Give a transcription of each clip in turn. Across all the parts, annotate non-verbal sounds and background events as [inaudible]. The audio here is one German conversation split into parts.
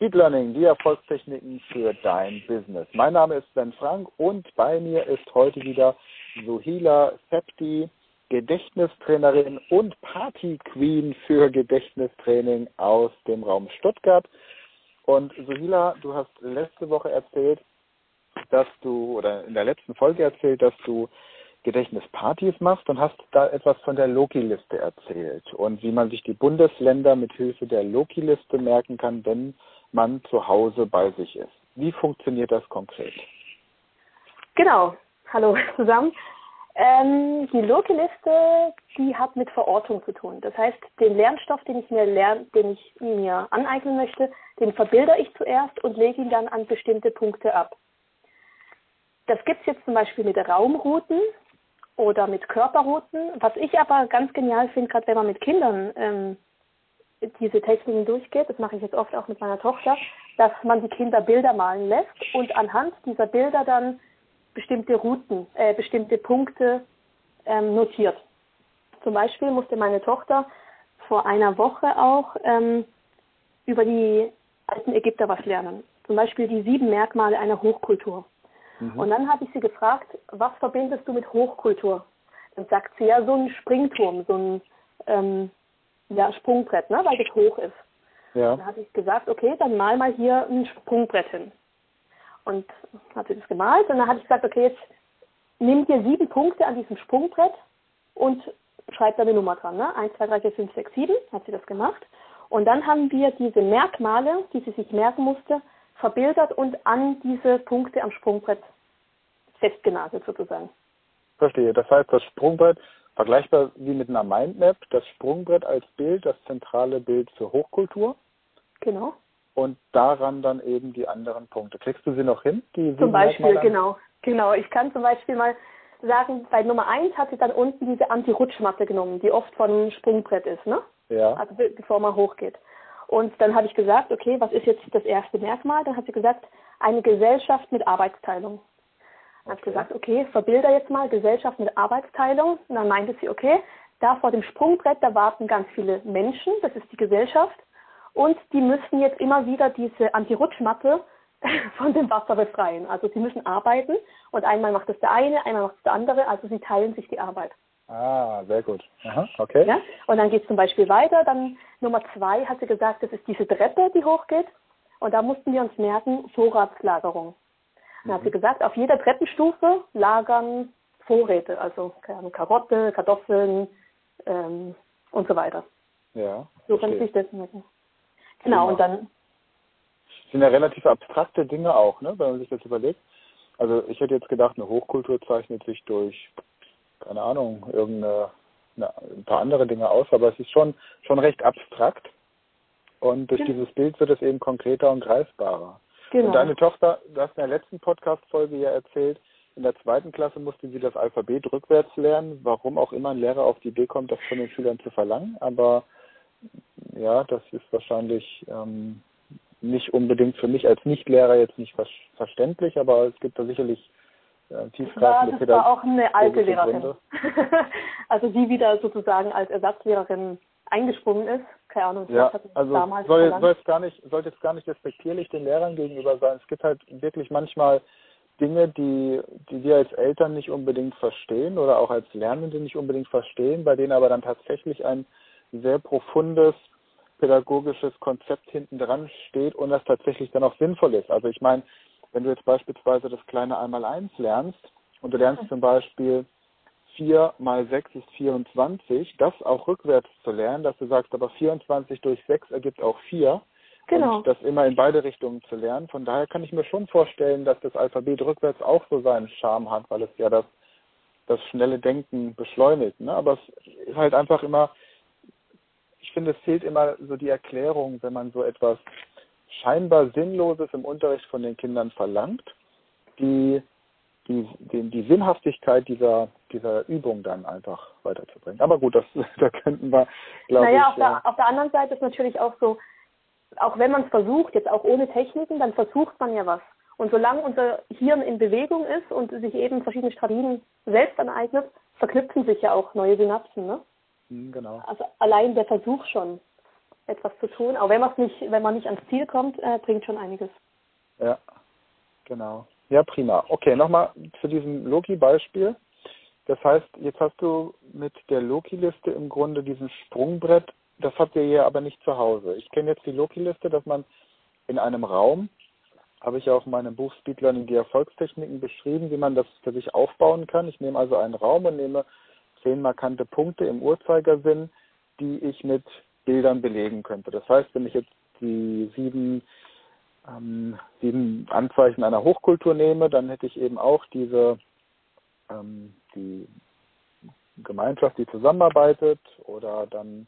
Speed Learning, die Erfolgstechniken für dein Business. Mein Name ist Sven Frank und bei mir ist heute wieder Sohila Septi, Gedächtnistrainerin und Party Queen für Gedächtnistraining aus dem Raum Stuttgart. Und Sohila, du hast letzte Woche erzählt, dass du, oder in der letzten Folge erzählt, dass du Gedächtnispartys machst und hast da etwas von der Loki-Liste erzählt und wie man sich die Bundesländer mit Hilfe der Loki-Liste merken kann, wenn man zu Hause bei sich ist. Wie funktioniert das konkret? Genau. Hallo [laughs] zusammen. Ähm, die Loki-Liste, die hat mit Verortung zu tun. Das heißt, den Lernstoff, den ich mir lern, den ich mir aneignen möchte, den verbilder ich zuerst und lege ihn dann an bestimmte Punkte ab. Das gibt es jetzt zum Beispiel mit Raumrouten oder mit Körperrouten. Was ich aber ganz genial finde, gerade wenn man mit Kindern ähm, diese Techniken durchgeht, das mache ich jetzt oft auch mit meiner Tochter, dass man die Kinder Bilder malen lässt und anhand dieser Bilder dann bestimmte Routen, äh, bestimmte Punkte ähm, notiert. Zum Beispiel musste meine Tochter vor einer Woche auch ähm, über die alten Ägypter was lernen. Zum Beispiel die sieben Merkmale einer Hochkultur. Mhm. Und dann habe ich sie gefragt, was verbindest du mit Hochkultur? Dann sagt sie ja so ein Springturm, so ein ähm, ja, Sprungbrett, ne, weil das hoch ist. Ja. Dann habe ich gesagt, okay, dann mal mal hier ein Sprungbrett hin. Und hat sie das gemalt und dann habe ich gesagt, okay, jetzt nimm dir sieben Punkte an diesem Sprungbrett und schreib da eine Nummer dran. Ne? 1, 2, 3, 4, 5, 6, 7 hat sie das gemacht. Und dann haben wir diese Merkmale, die sie sich merken musste, verbildert und an diese Punkte am Sprungbrett festgenagelt sozusagen. Verstehe. Das heißt, das Sprungbrett vergleichbar wie mit einer Mindmap, das Sprungbrett als Bild, das zentrale Bild für Hochkultur. Genau. Und daran dann eben die anderen Punkte. Kriegst du sie noch hin? Die zum Beispiel, genau. Genau. Ich kann zum Beispiel mal sagen, bei Nummer 1 hat sie dann unten diese Anti-Rutschmatte genommen, die oft von einem Sprungbrett ist, ne? Ja. Also bevor man hochgeht. Und dann habe ich gesagt, okay, was ist jetzt das erste Merkmal? Dann hat sie gesagt, eine Gesellschaft mit Arbeitsteilung. Dann habe ich gesagt, okay, verbilder jetzt mal Gesellschaft mit Arbeitsteilung. Und dann meinte sie, okay, da vor dem Sprungbrett, da warten ganz viele Menschen, das ist die Gesellschaft. Und die müssen jetzt immer wieder diese Anti-Rutschmatte [laughs] von dem Wasser befreien. Also sie müssen arbeiten und einmal macht das der eine, einmal macht es der andere, also sie teilen sich die Arbeit. Ah, sehr gut. Aha, okay. Ja? Und dann geht es zum Beispiel weiter. Dann Nummer zwei hat sie gesagt, das ist diese Treppe, die hochgeht. Und da mussten wir uns merken, Vorratslagerung. Dann hat sie mhm. gesagt, auf jeder Treppenstufe lagern Vorräte, also Karotte, Kartoffeln ähm, und so weiter. Ja. So kann sich das merken. Genau, und dann. Sind ja relativ abstrakte Dinge auch, ne, wenn man sich das überlegt. Also ich hätte jetzt gedacht, eine Hochkultur zeichnet sich durch keine Ahnung, irgendeine eine, ein paar andere Dinge aus, aber es ist schon schon recht abstrakt und durch ja. dieses Bild wird es eben konkreter und greifbarer. Genau. Und deine Tochter, du hast in der letzten Podcast-Folge ja erzählt, in der zweiten Klasse musste sie das Alphabet rückwärts lernen, warum auch immer ein Lehrer auf die Idee kommt, das von den Schülern zu verlangen, aber ja, das ist wahrscheinlich ähm, nicht unbedingt für mich als Nichtlehrer jetzt nicht ver verständlich, aber es gibt da sicherlich äh, tiefgreifende Das war auch eine alte Lehrerin. [laughs] also die wieder sozusagen als Ersatzlehrerin eingesprungen ist. Keine Ahnung, ja, also damals soll, soll jetzt gar nicht, sollte jetzt gar nicht respektierlich den Lehrern gegenüber sein. Es gibt halt wirklich manchmal Dinge, die, die wir als Eltern nicht unbedingt verstehen oder auch als Lernende nicht unbedingt verstehen, bei denen aber dann tatsächlich ein sehr profundes pädagogisches Konzept hinten dran steht und das tatsächlich dann auch sinnvoll ist. Also ich meine, wenn du jetzt beispielsweise das kleine Einmaleins lernst und du lernst zum Beispiel 4 mal 6 ist 24, das auch rückwärts zu lernen, dass du sagst, aber 24 durch 6 ergibt auch 4. Genau. Und das immer in beide Richtungen zu lernen. Von daher kann ich mir schon vorstellen, dass das Alphabet rückwärts auch so seinen Charme hat, weil es ja das, das schnelle Denken beschleunigt. Ne? Aber es ist halt einfach immer, ich finde, es fehlt immer so die Erklärung, wenn man so etwas scheinbar Sinnloses im Unterricht von den Kindern verlangt, die die, die, die Sinnhaftigkeit dieser, dieser Übung dann einfach weiterzubringen. Aber gut, das, [laughs] da könnten wir, glaube naja, ich. Auf, der, auf der anderen Seite ist natürlich auch so, auch wenn man es versucht, jetzt auch ohne Techniken, dann versucht man ja was. Und solange unser Hirn in Bewegung ist und sich eben verschiedene Strategien selbst aneignet, verknüpfen sich ja auch neue Synapsen, ne? Hm, genau. Also allein der Versuch schon etwas zu tun. Aber wenn man nicht, wenn man nicht ans Ziel kommt, äh, bringt schon einiges. Ja, genau. Ja, prima. Okay, nochmal zu diesem Loki-Beispiel. Das heißt, jetzt hast du mit der Loki-Liste im Grunde diesen Sprungbrett, das habt ihr hier aber nicht zu Hause. Ich kenne jetzt die Loki-Liste, dass man in einem Raum, habe ich ja auch in meinem Buch Speed Learning die Erfolgstechniken beschrieben, wie man das für sich aufbauen kann. Ich nehme also einen Raum und nehme zehn markante Punkte im Uhrzeigersinn, die ich mit Bildern belegen könnte. Das heißt, wenn ich jetzt die sieben, ähm, sieben Anzeichen einer Hochkultur nehme, dann hätte ich eben auch diese ähm, die Gemeinschaft, die zusammenarbeitet oder dann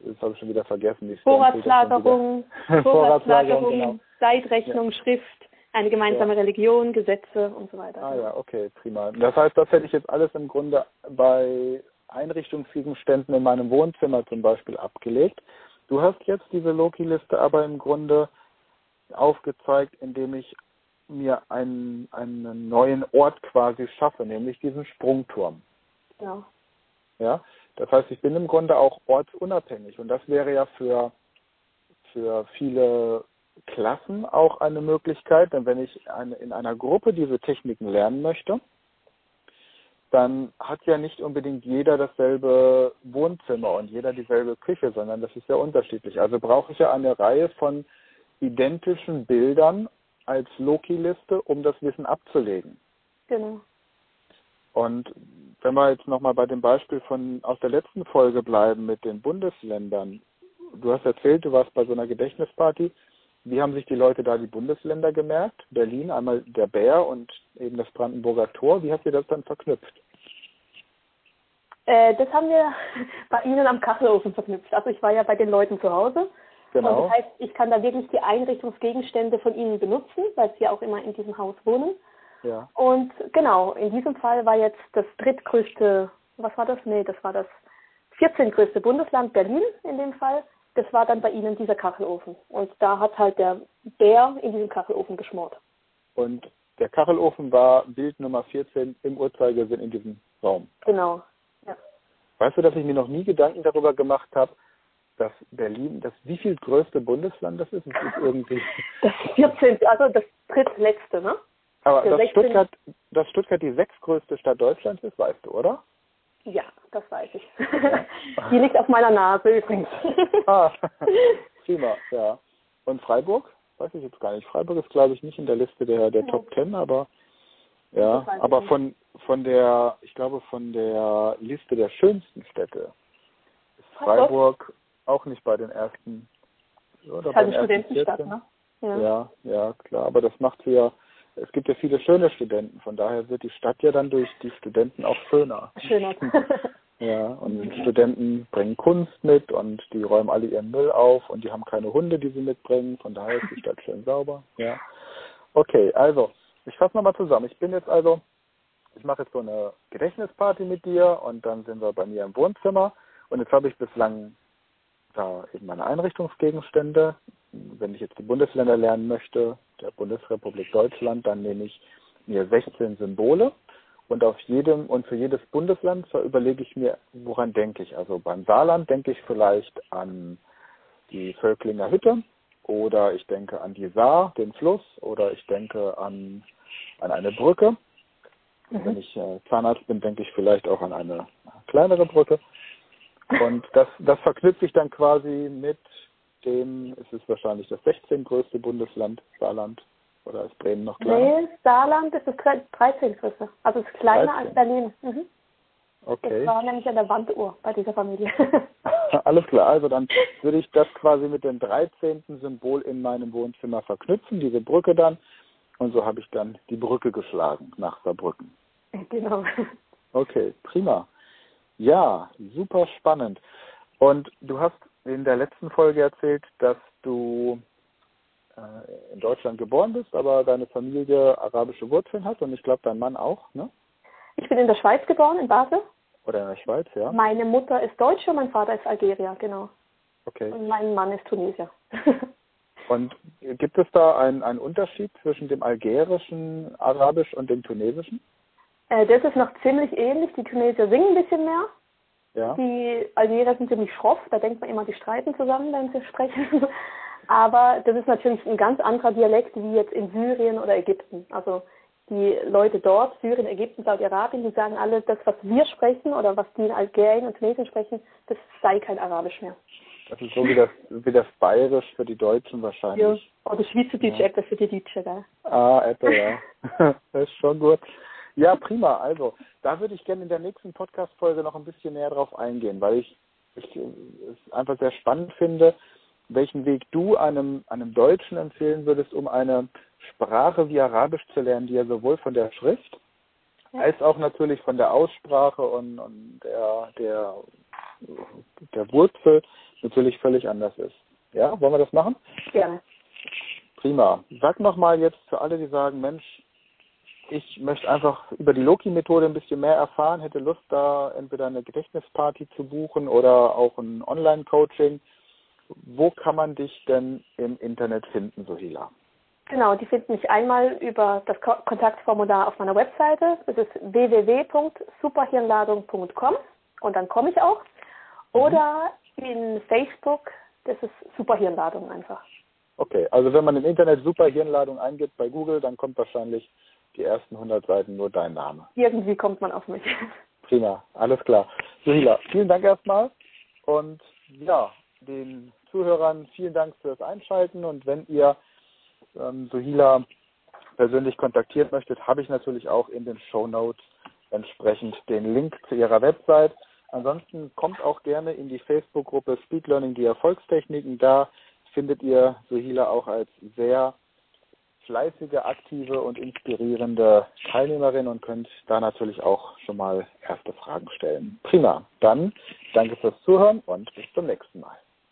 das habe ich schon wieder vergessen. Die [laughs] Vorratslagerung, Vorratslagerung, genau. Zeitrechnung, ja. Schrift, eine gemeinsame ja. Religion, Gesetze und so weiter. Ah ja, okay, prima. Das heißt, das hätte ich jetzt alles im Grunde bei Einrichtungsgegenständen in meinem Wohnzimmer zum Beispiel abgelegt. Du hast jetzt diese Loki-Liste aber im Grunde aufgezeigt, indem ich mir einen, einen neuen Ort quasi schaffe, nämlich diesen Sprungturm. Ja. Ja, das heißt, ich bin im Grunde auch ortsunabhängig und das wäre ja für, für viele Klassen auch eine Möglichkeit, denn wenn ich eine, in einer Gruppe diese Techniken lernen möchte, dann hat ja nicht unbedingt jeder dasselbe Wohnzimmer und jeder dieselbe Küche, sondern das ist ja unterschiedlich. Also brauche ich ja eine Reihe von identischen Bildern als Loki-Liste, um das Wissen abzulegen. Genau. Und wenn wir jetzt nochmal bei dem Beispiel von aus der letzten Folge bleiben mit den Bundesländern. Du hast erzählt, du warst bei so einer Gedächtnisparty. Wie haben sich die Leute da die Bundesländer gemerkt? Berlin, einmal der Bär und eben das Brandenburger Tor. Wie habt ihr das dann verknüpft? Äh, das haben wir [laughs] bei Ihnen am Kachelofen verknüpft. Also ich war ja bei den Leuten zu Hause. Genau. Und das heißt, ich kann da wirklich die Einrichtungsgegenstände von Ihnen benutzen, weil Sie auch immer in diesem Haus wohnen. Ja. Und genau, in diesem Fall war jetzt das drittgrößte, was war das? Nee, das war das 14. größte Bundesland Berlin in dem Fall. Das war dann bei Ihnen dieser Kachelofen. Und da hat halt der Bär in diesem Kachelofen geschmort. Und der Kachelofen war Bild Nummer 14 im Uhrzeigersinn in diesem Raum. Genau. Ja. Weißt du, dass ich mir noch nie Gedanken darüber gemacht habe, dass Berlin das wie viel größte Bundesland das ist? Das ist irgendwie. Das 14. Also das drittletzte, ne? Aber dass Stuttgart, dass Stuttgart die sechstgrößte Stadt Deutschlands ist, weißt du, oder? Ja, das weiß ich. Ja. die liegt auf meiner Nase übrigens. ah, prima, ja. Und Freiburg? Weiß ich jetzt gar nicht. Freiburg ist, glaube ich, nicht in der Liste der, der Top Ten, aber ja, aber von von der, ich glaube, von der Liste der schönsten Städte ist Freiburg auch nicht bei den ersten. Oder halt eine Studentenstadt, ne? Ja. ja, ja, klar. Aber das macht sie ja es gibt ja viele schöne Studenten, von daher wird die Stadt ja dann durch die Studenten auch schöner. Schöner. [laughs] ja, und die Studenten bringen Kunst mit und die räumen alle ihren Müll auf und die haben keine Hunde, die sie mitbringen, von daher ist die Stadt schön sauber. Ja. Okay, also, ich fasse nochmal zusammen. Ich bin jetzt also, ich mache jetzt so eine Gedächtnisparty mit dir und dann sind wir bei mir im Wohnzimmer und jetzt habe ich bislang da eben meine Einrichtungsgegenstände. Wenn ich jetzt die Bundesländer lernen möchte, der Bundesrepublik Deutschland, dann nehme ich mir 16 Symbole und auf jedem und für jedes Bundesland überlege ich mir, woran denke ich. Also beim Saarland denke ich vielleicht an die Völklinger Hütte oder ich denke an die Saar, den Fluss oder ich denke an, an eine Brücke. Mhm. Wenn ich äh, Zahnarzt bin, denke ich vielleicht auch an eine kleinere Brücke. Und das, das verknüpft sich dann quasi mit dem, es ist wahrscheinlich das 16. größte Bundesland, Saarland. Oder ist Bremen noch kleiner? Nee, Saarland ist das 13. größte. Also es ist kleiner 13. als Berlin. Mhm. Okay. Das war nämlich an der Wanduhr bei dieser Familie. [laughs] Alles klar, also dann würde ich das quasi mit dem 13. Symbol in meinem Wohnzimmer verknüpfen, diese Brücke dann. Und so habe ich dann die Brücke geschlagen nach Saarbrücken. Genau. Okay, prima. Ja, super spannend. Und du hast in der letzten Folge erzählt, dass du äh, in Deutschland geboren bist, aber deine Familie arabische Wurzeln hat und ich glaube dein Mann auch, ne? Ich bin in der Schweiz geboren, in Basel. Oder in der Schweiz, ja. Meine Mutter ist Deutsche und mein Vater ist Algerier, genau. Okay. Und mein Mann ist Tunesier. [laughs] und gibt es da einen, einen Unterschied zwischen dem algerischen Arabisch und dem tunesischen? Äh, das ist noch ziemlich ähnlich. Die Tunesier singen ein bisschen mehr. Ja. Die Algerier sind ziemlich schroff, da denkt man immer, die streiten zusammen, wenn sie sprechen. [laughs] Aber das ist natürlich ein ganz anderer Dialekt wie jetzt in Syrien oder Ägypten. Also die Leute dort, Syrien, Ägypten, Saudi-Arabien, die sagen alle, das, was wir sprechen oder was die in Algerien und Tunesien sprechen, das sei kein Arabisch mehr. Das ist so wie das, wie das Bayerisch für die Deutschen wahrscheinlich. Ja, oder Schweizerdeutsch ja. etwas für die Deutschen, gell? Ah, etwa, ja. [laughs] das ist schon gut. Ja, prima. Also, da würde ich gerne in der nächsten Podcast-Folge noch ein bisschen näher drauf eingehen, weil ich, ich es einfach sehr spannend finde, welchen Weg du einem, einem Deutschen empfehlen würdest, um eine Sprache wie Arabisch zu lernen, die ja sowohl von der Schrift ja. als auch natürlich von der Aussprache und, und der, der, der Wurzel natürlich völlig anders ist. Ja, wollen wir das machen? Gerne. Prima. Sag nochmal jetzt für alle, die sagen, Mensch, ich möchte einfach über die Loki-Methode ein bisschen mehr erfahren, hätte Lust, da entweder eine Gedächtnisparty zu buchen oder auch ein Online-Coaching. Wo kann man dich denn im Internet finden, Sohila? Genau, die finden mich einmal über das Kontaktformular auf meiner Webseite. Das ist www.superhirnladung.com und dann komme ich auch. Mhm. Oder in Facebook, das ist Superhirnladung einfach. Okay, also wenn man im Internet Superhirnladung eingibt bei Google, dann kommt wahrscheinlich die ersten 100 Seiten nur dein Name. Irgendwie kommt man auf mich. [laughs] Prima, alles klar. Suhila, vielen Dank erstmal und ja, den Zuhörern vielen Dank fürs Einschalten und wenn ihr ähm, Suhila persönlich kontaktieren möchtet, habe ich natürlich auch in den Show Notes entsprechend den Link zu ihrer Website. Ansonsten kommt auch gerne in die Facebook-Gruppe Speed Learning die Erfolgstechniken. Da findet ihr Suhila auch als sehr fleißige, aktive und inspirierende Teilnehmerin und könnt da natürlich auch schon mal erste Fragen stellen. Prima. Dann danke fürs Zuhören und bis zum nächsten Mal.